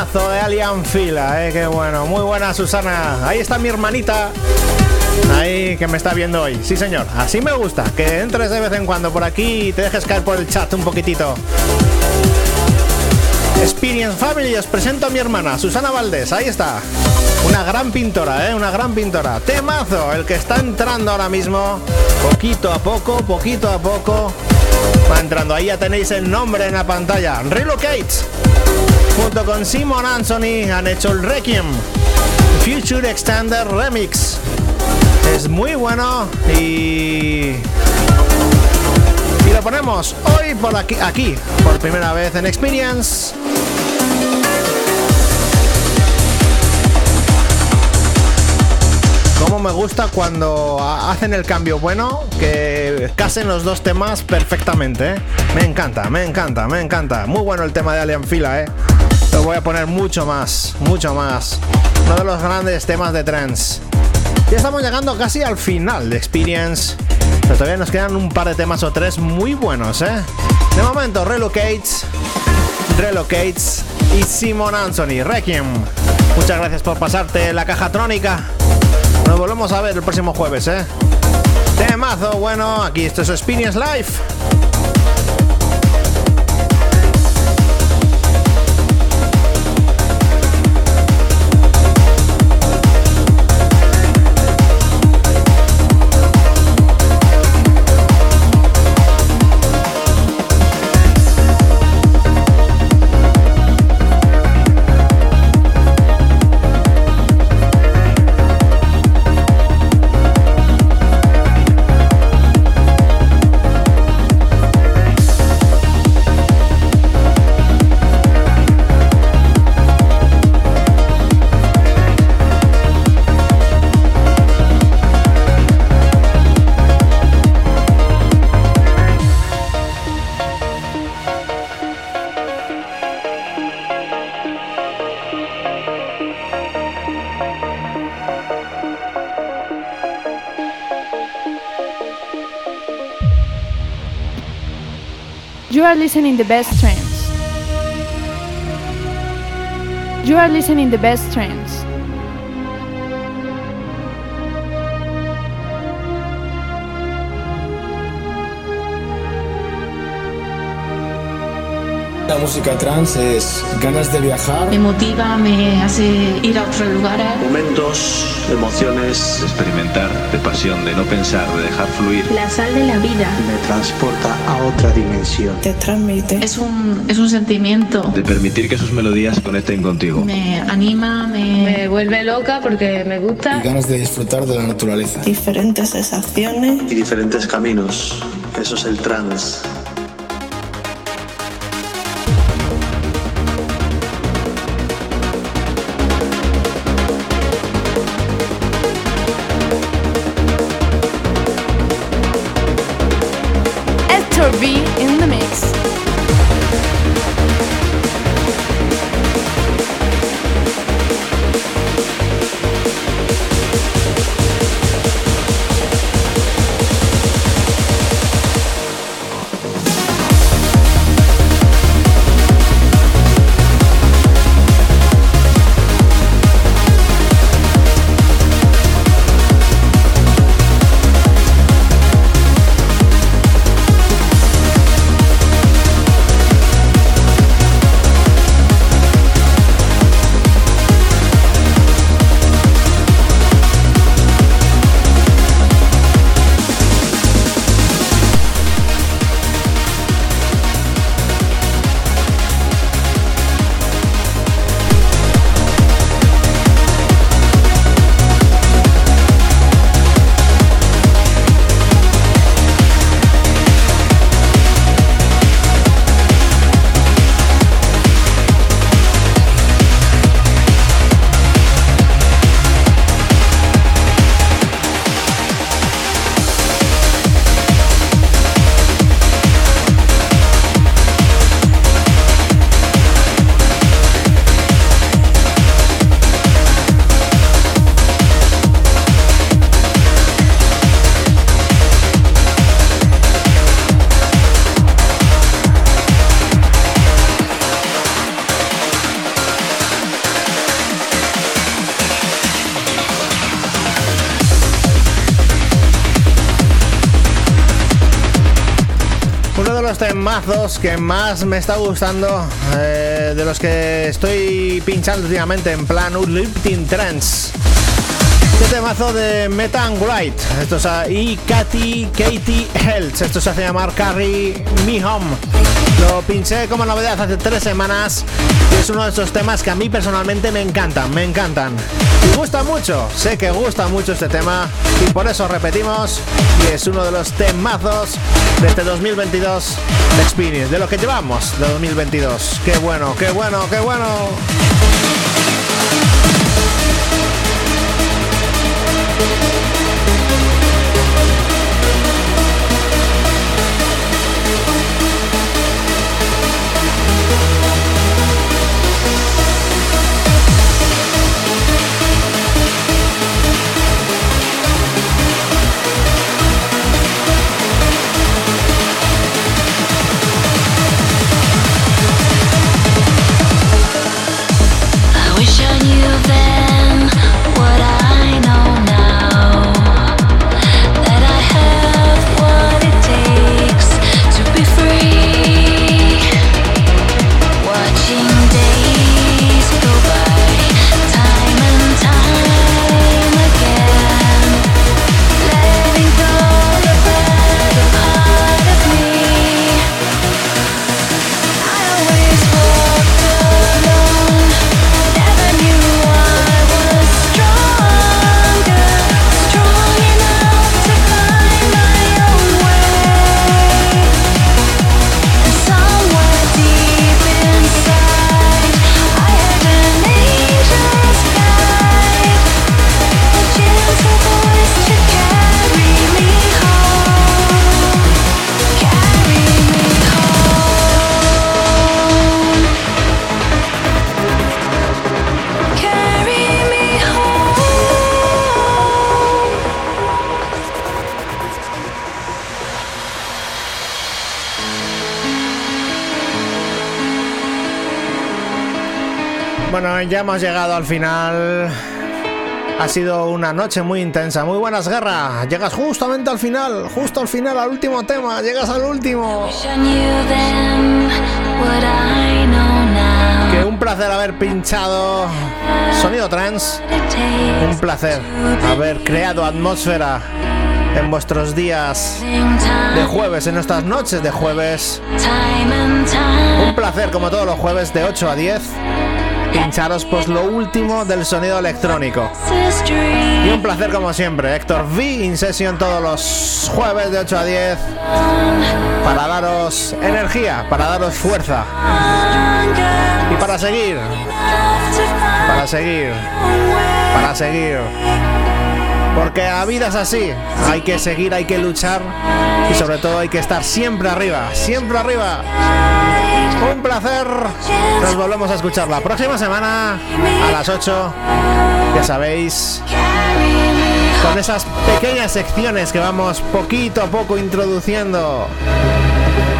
De Alien Fila, eh, qué bueno. Muy buena, Susana. Ahí está mi hermanita. Ahí que me está viendo hoy. Sí, señor. Así me gusta. Que entres de vez en cuando por aquí y te dejes caer por el chat un poquitito. Experience Family, os presento a mi hermana, Susana Valdés. Ahí está. Una gran pintora, ¿eh? Una gran pintora. Temazo, el que está entrando ahora mismo. Poquito a poco, poquito a poco. Va entrando. Ahí ya tenéis el nombre en la pantalla. Relocates. Junto con Simon Anthony han hecho el Requiem. Future Extender Remix. Es muy bueno y... Y lo ponemos hoy por aquí, aquí, por primera vez en Experience. Como me gusta cuando ha- hacen el cambio bueno, que casen los dos temas perfectamente. ¿eh? Me encanta, me encanta, me encanta. Muy bueno el tema de Alien Fila, ¿eh? Voy a poner mucho más, mucho más. Uno de los grandes temas de trance. Ya estamos llegando casi al final de Experience. Pero todavía nos quedan un par de temas o tres muy buenos, ¿eh? De momento, Relocates, Relocates y Simon Anthony, Requiem. Muchas gracias por pasarte la caja trónica. Nos volvemos a ver el próximo jueves, ¿eh? Temazo, bueno, aquí esto es Experience Live. Are listening the best trends. You are listening the best trends. La música trance es ganas de viajar. Me motiva, me hace ir a otros lugares. Momentos, emociones, Experimentar de pasión, de no pensar, de dejar fluir. La sal de la vida. Me transporta a otra dimensión. Te transmite. Es un, es un sentimiento. De permitir que sus melodías conecten contigo. Me anima, me... Me vuelve loca porque me Y gusta. ganas de disfrutar de la naturaleza. Diferentes sensaciones. y diferentes caminos. Eso es el trance. Temazos que más me está gustando, eh, de los que estoy pinchando últimamente en plan Uplifting Trends. Este temazo de Metan White, esto es, y Katy Katie Helts, esto se hace llamar Carry Me Home. Lo pinché como novedad hace tres semanas y es uno de esos temas que a mí personalmente me encantan, me encantan. Y gusta mucho, sé que gusta mucho este tema y por eso repetimos y es uno de los temazos de este 2022 de Experience, de lo que llevamos de 2022. Qué bueno, qué bueno, qué. Bueno, ya hemos llegado al final. Ha sido una noche muy intensa. Muy buenas, guerra. Llegas justamente al final, justo al final, al último tema. Llegas al último. Que un placer haber pinchado sonido trans. Un placer haber creado atmósfera en vuestros días de jueves, en nuestras noches de jueves. Un placer, como todos los jueves, de 8 a 10 pincharos pues lo último del sonido electrónico. Y un placer como siempre, Héctor V in session todos los jueves de 8 a 10 para daros energía, para daros fuerza. Y para seguir, para seguir, para seguir. Porque la vida es así, hay que seguir, hay que luchar y sobre todo hay que estar siempre arriba, siempre arriba. Un placer. Nos volvemos a escuchar la próxima semana a las 8. Ya sabéis. Con esas pequeñas secciones que vamos poquito a poco introduciendo.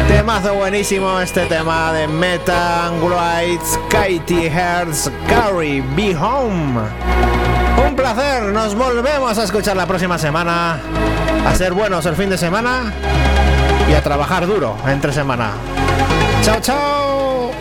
Temazo buenísimo este tema de Meta Whites, Katie Hertz, Carrie, Be Home. Un placer, nos volvemos a escuchar la próxima semana. A ser buenos el fin de semana y a trabajar duro entre semana. Chao, chao.